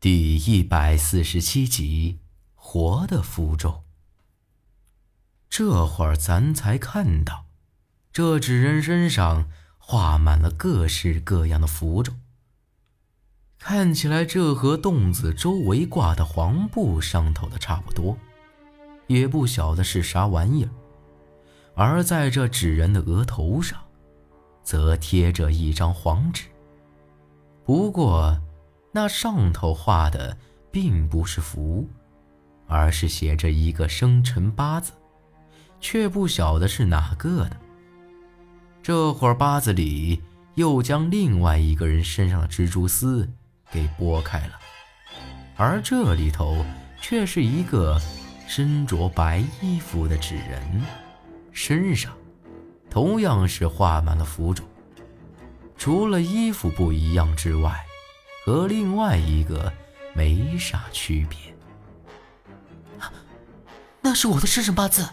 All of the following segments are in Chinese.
第一百四十七集，活的符咒。这会儿咱才看到，这纸人身上画满了各式各样的符咒。看起来这和洞子周围挂的黄布上头的差不多，也不晓得是啥玩意儿。而在这纸人的额头上，则贴着一张黄纸。不过。那上头画的并不是符，而是写着一个生辰八字，却不晓得是哪个的。这会儿八字里又将另外一个人身上的蜘蛛丝给拨开了，而这里头却是一个身着白衣服的纸人，身上同样是画满了符咒，除了衣服不一样之外。和另外一个没啥区别。那是我的生辰八字。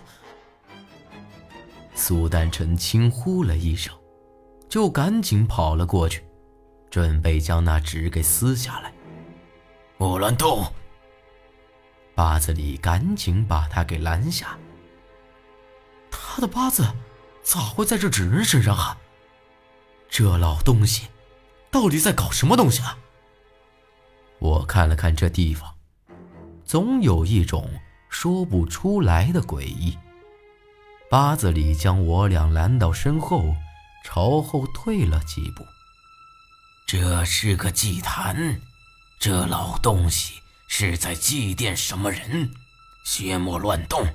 苏丹臣轻呼了一声，就赶紧跑了过去，准备将那纸给撕下来。莫乱动！八字里赶紧把他给拦下。他的八字咋会在这纸人身上啊？这老东西到底在搞什么东西啊？我看了看这地方，总有一种说不出来的诡异。八字里将我俩拦到身后，朝后退了几步。这是个祭坛，这老东西是在祭奠什么人？切莫乱动。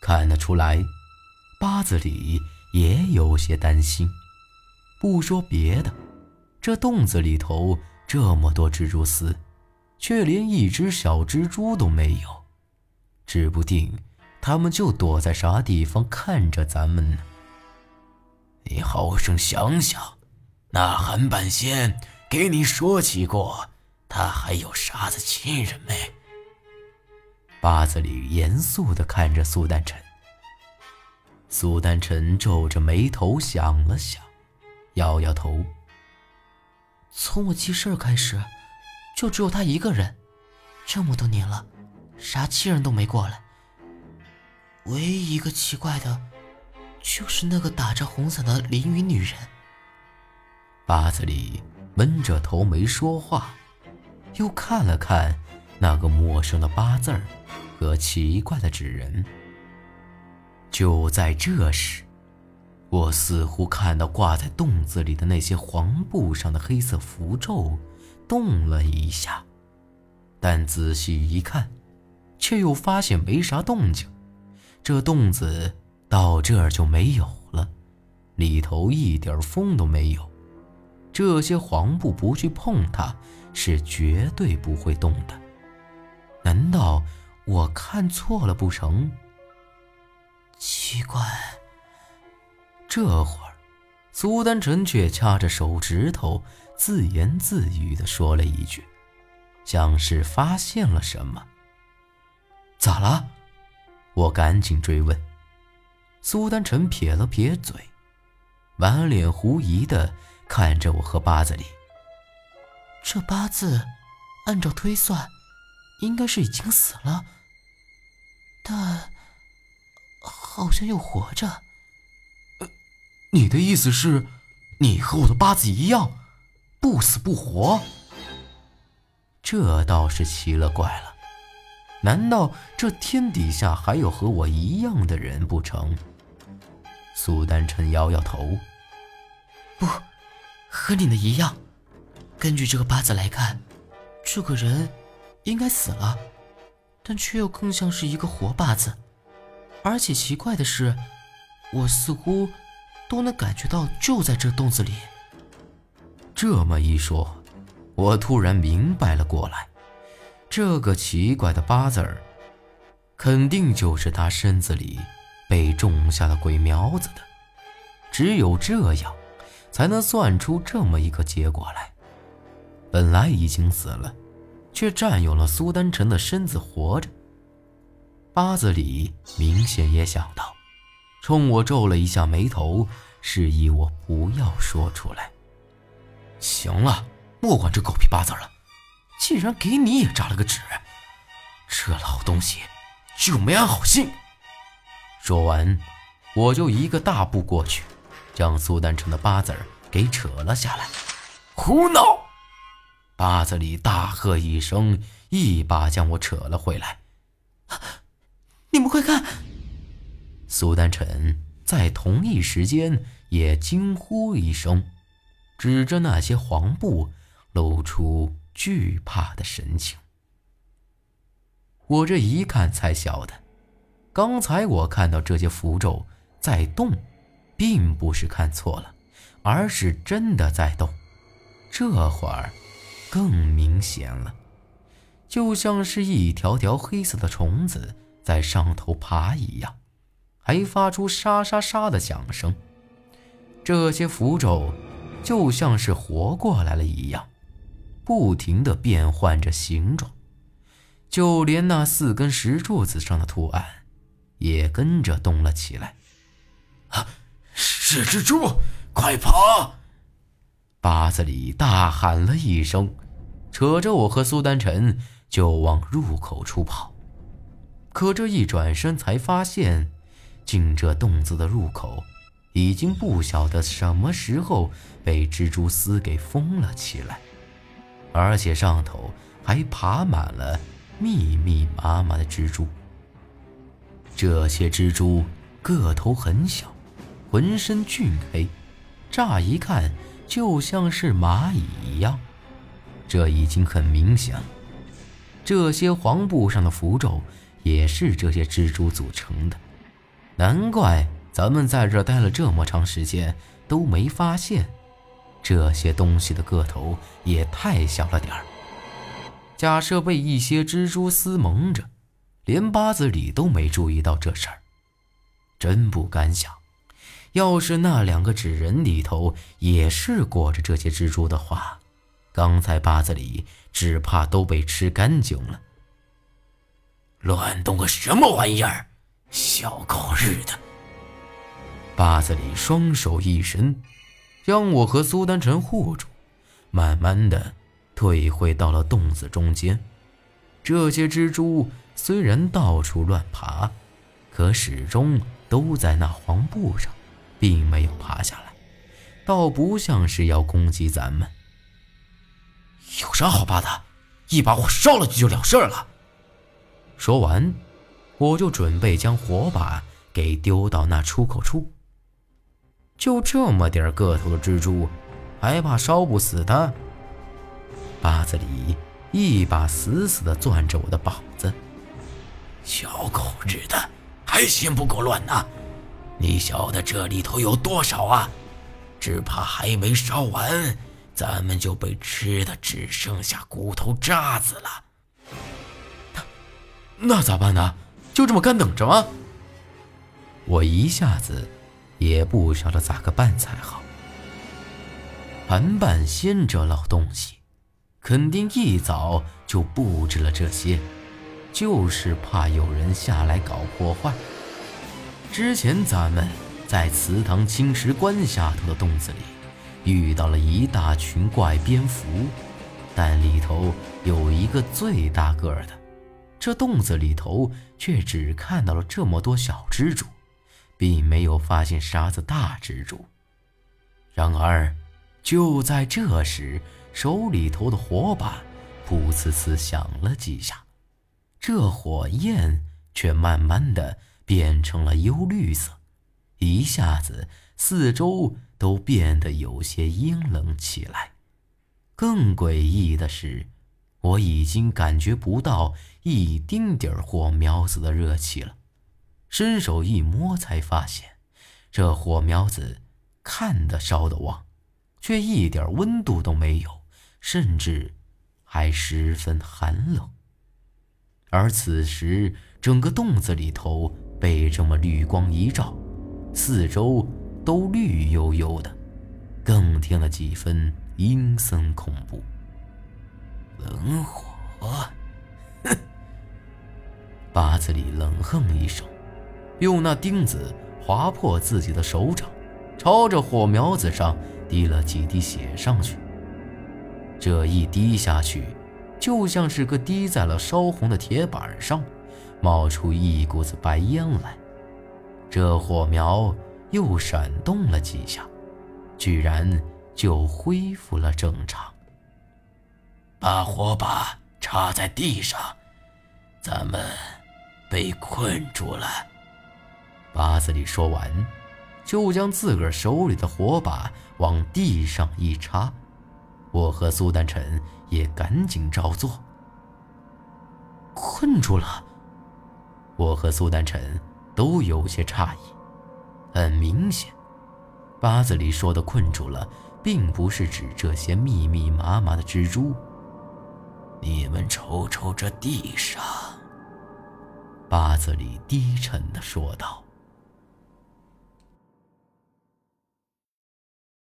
看得出来，八字里也有些担心。不说别的，这洞子里头。这么多蜘蛛丝，却连一只小蜘蛛都没有，指不定他们就躲在啥地方看着咱们呢。你好生想想，那韩半仙给你说起过，他还有啥子亲人没？八字里严肃地看着苏丹臣。苏丹臣皱着眉头想了想，摇摇头。从我记事儿开始，就只有他一个人，这么多年了，啥亲人都没过来。唯一一个奇怪的，就是那个打着红伞的淋雨女人。八子里闷着头没说话，又看了看那个陌生的八字儿和奇怪的纸人。就在这时。我似乎看到挂在洞子里的那些黄布上的黑色符咒动了一下，但仔细一看，却又发现没啥动静。这洞子到这儿就没有了，里头一点风都没有。这些黄布不去碰它，是绝对不会动的。难道我看错了不成？奇怪。这会儿，苏丹臣却掐着手指头，自言自语地说了一句，像是发现了什么。咋了？我赶紧追问。苏丹臣撇了撇嘴，满脸狐疑地看着我和八字里。这八字，按照推算，应该是已经死了，但好像又活着。你的意思是，你和我的八字一样，不死不活？这倒是奇了怪了，难道这天底下还有和我一样的人不成？苏丹臣摇摇头，不，和你的一样。根据这个八字来看，这个人应该死了，但却又更像是一个活八字。而且奇怪的是，我似乎。都能感觉到，就在这洞子里。这么一说，我突然明白了过来，这个奇怪的八字儿，肯定就是他身子里被种下了鬼苗子的。只有这样，才能算出这么一个结果来。本来已经死了，却占有了苏丹臣的身子活着。八字里明显也想到。冲我皱了一下眉头，示意我不要说出来。行了，莫管这狗屁八字了，竟然给你也扎了个纸，这老东西就没安好心。说完，我就一个大步过去，将苏丹成的八字给扯了下来。胡闹！八子里大喝一声，一把将我扯了回来。你们快看！苏丹臣在同一时间也惊呼一声，指着那些黄布，露出惧怕的神情。我这一看才晓得，刚才我看到这些符咒在动，并不是看错了，而是真的在动。这会儿。更明显了，就像是一条条黑色的虫子在上头爬一样，还发出沙沙沙的响声。这些符咒就像是活过来了一样，不停的变换着形状，就连那四根石柱子上的图案也跟着动了起来。啊，是蜘蛛，快跑！八子里大喊了一声，扯着我和苏丹臣就往入口处跑。可这一转身，才发现，进这洞子的入口，已经不晓得什么时候被蜘蛛丝给封了起来，而且上头还爬满了密密麻麻的蜘蛛。这些蜘蛛个头很小，浑身俊黑，乍一看。就像是蚂蚁一样，这已经很明显。这些黄布上的符咒也是这些蜘蛛组成的，难怪咱们在这待了这么长时间都没发现。这些东西的个头也太小了点儿。假设被一些蜘蛛丝蒙着，连八子里都没注意到这事儿，真不敢想。要是那两个纸人里头也是裹着这些蜘蛛的话，刚才八子里只怕都被吃干净了。乱动个什么玩意儿，小狗日的！巴子里双手一伸，将我和苏丹臣护住，慢慢的退回到了洞子中间。这些蜘蛛虽然到处乱爬，可始终都在那黄布上。并没有爬下来，倒不像是要攻击咱们。有啥好怕的？一把火烧了就了事了。说完，我就准备将火把给丢到那出口处。就这么点个头的蜘蛛，还怕烧不死的？八子里一把死死的攥着我的膀子。小狗日的，还嫌不够乱呢！你晓得这里头有多少啊？只怕还没烧完，咱们就被吃的只剩下骨头渣子了。那那咋办呢？就这么干等着吗？我一下子也不晓得咋个办才好。韩半仙这老东西，肯定一早就布置了这些，就是怕有人下来搞破坏。之前咱们在祠堂青石关下头的洞子里，遇到了一大群怪蝙蝠，但里头有一个最大个儿的，这洞子里头却只看到了这么多小蜘蛛，并没有发现啥子大蜘蛛。然而，就在这时，手里头的火把噗呲呲响了几下，这火焰却慢慢的。变成了幽绿色，一下子四周都变得有些阴冷起来。更诡异的是，我已经感觉不到一丁点儿火苗子的热气了。伸手一摸，才发现这火苗子看得烧得旺，却一点温度都没有，甚至还十分寒冷。而此时，整个洞子里头。被这么绿光一照，四周都绿油油的，更添了几分阴森恐怖。冷火，哼！八子里冷哼一声，用那钉子划破自己的手掌，朝着火苗子上滴了几滴血上去。这一滴下去，就像是个滴在了烧红的铁板上，冒出一股子白烟来。这火苗又闪动了几下，居然就恢复了正常。把火把插在地上，咱们被困住了。八子里说完，就将自个儿手里的火把往地上一插。我和苏丹臣也赶紧照做。困住了。我和苏丹臣都有些诧异。很明显，八字里说的困住了，并不是指这些密密麻麻的蜘蛛。你们瞅瞅这地上。八字里低沉地说道。